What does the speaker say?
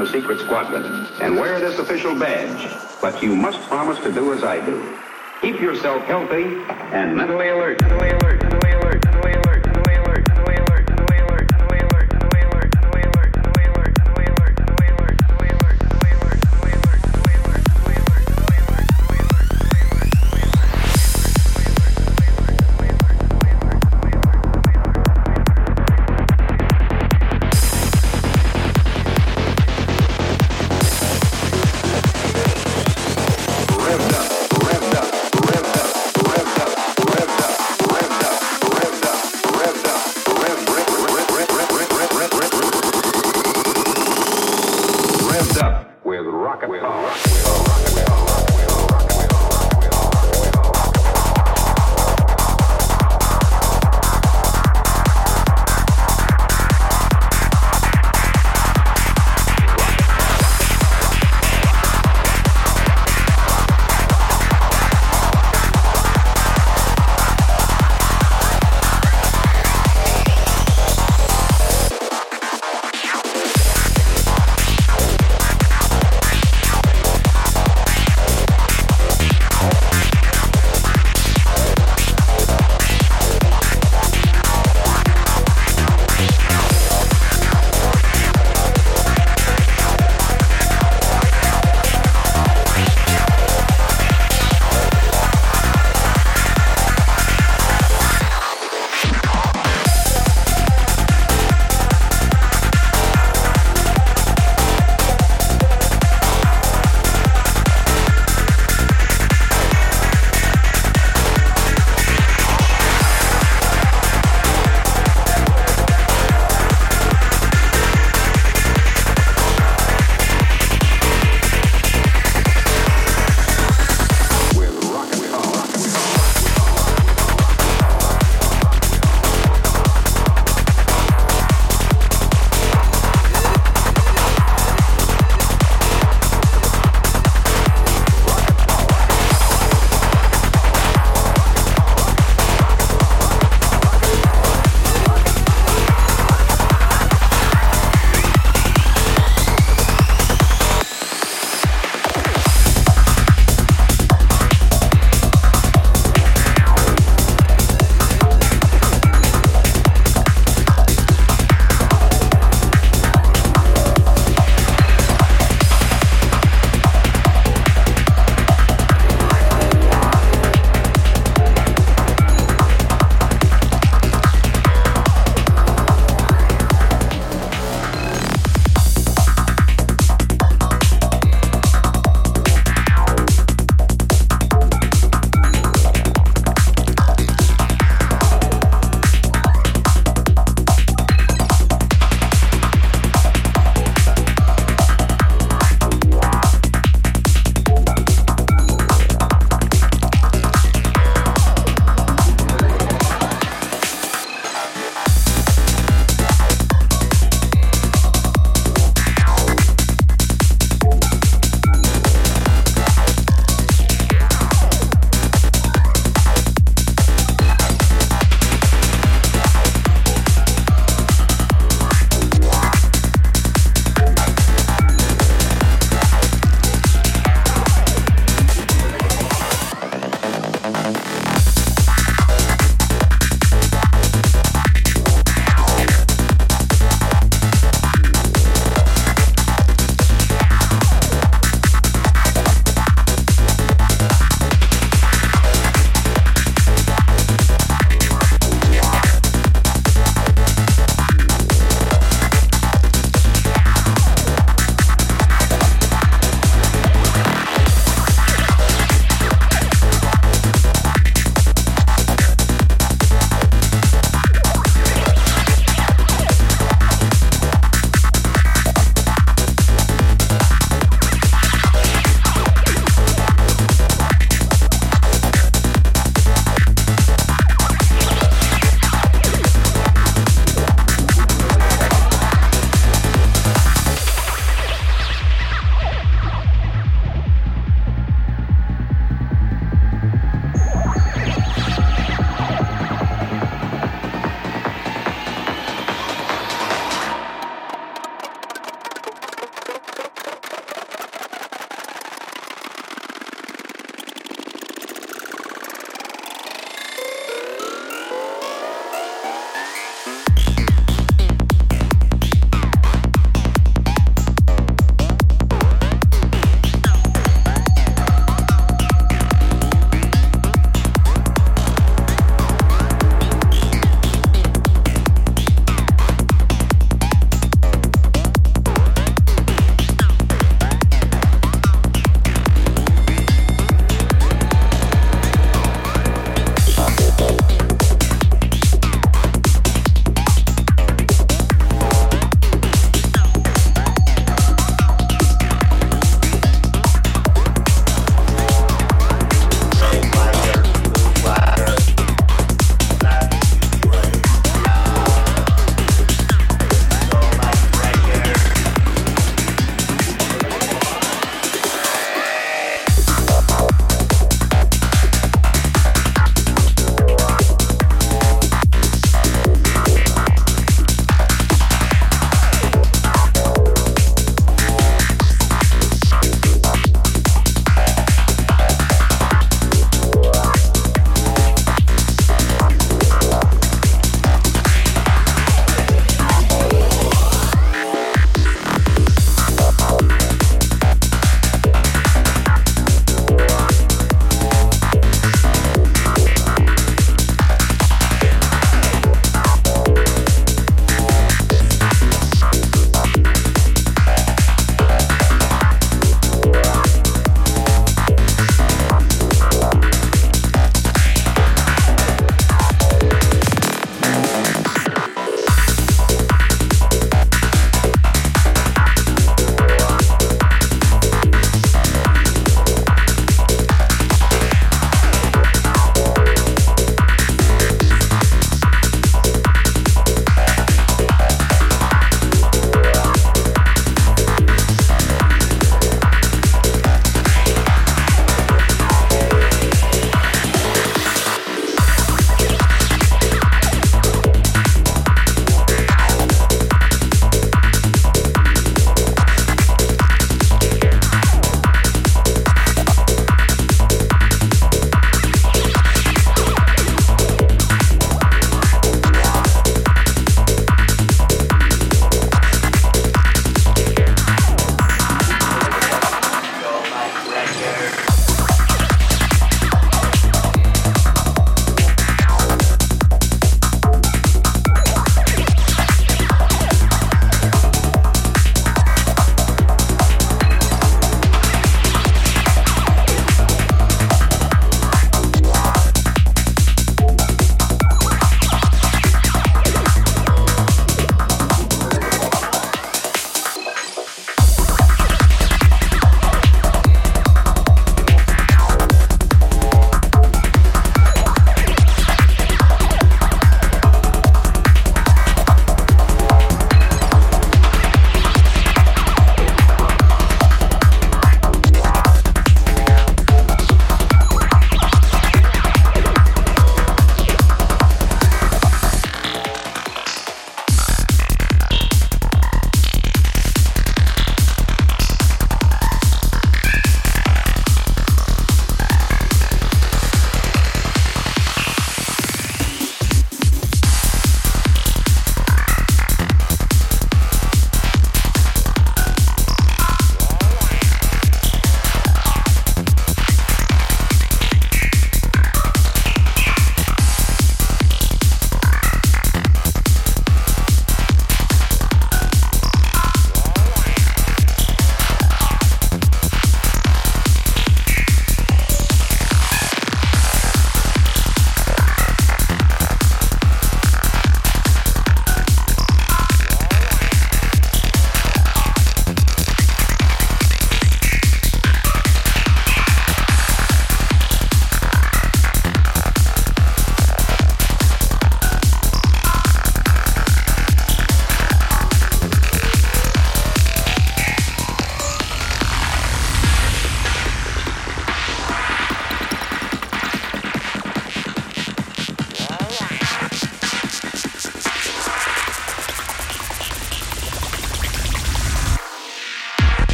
the secret squadron and wear this official badge. But you must promise to do as I do. Keep yourself healthy and mentally alert. Mentally alert.